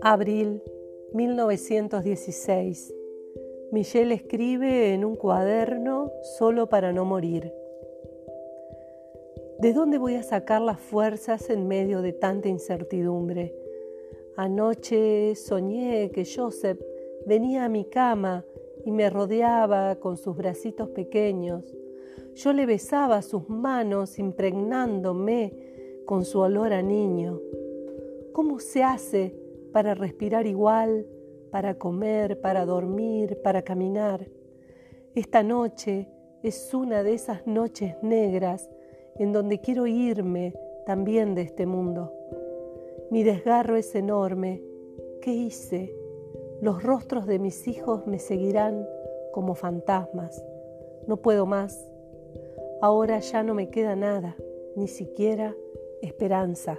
Abril 1916. Michelle escribe en un cuaderno solo para no morir. ¿De dónde voy a sacar las fuerzas en medio de tanta incertidumbre? Anoche soñé que Joseph venía a mi cama y me rodeaba con sus bracitos pequeños. Yo le besaba sus manos impregnándome con su olor a niño. ¿Cómo se hace para respirar igual, para comer, para dormir, para caminar? Esta noche es una de esas noches negras en donde quiero irme también de este mundo. Mi desgarro es enorme. ¿Qué hice? Los rostros de mis hijos me seguirán como fantasmas. No puedo más. Ahora ya no me queda nada, ni siquiera esperanza.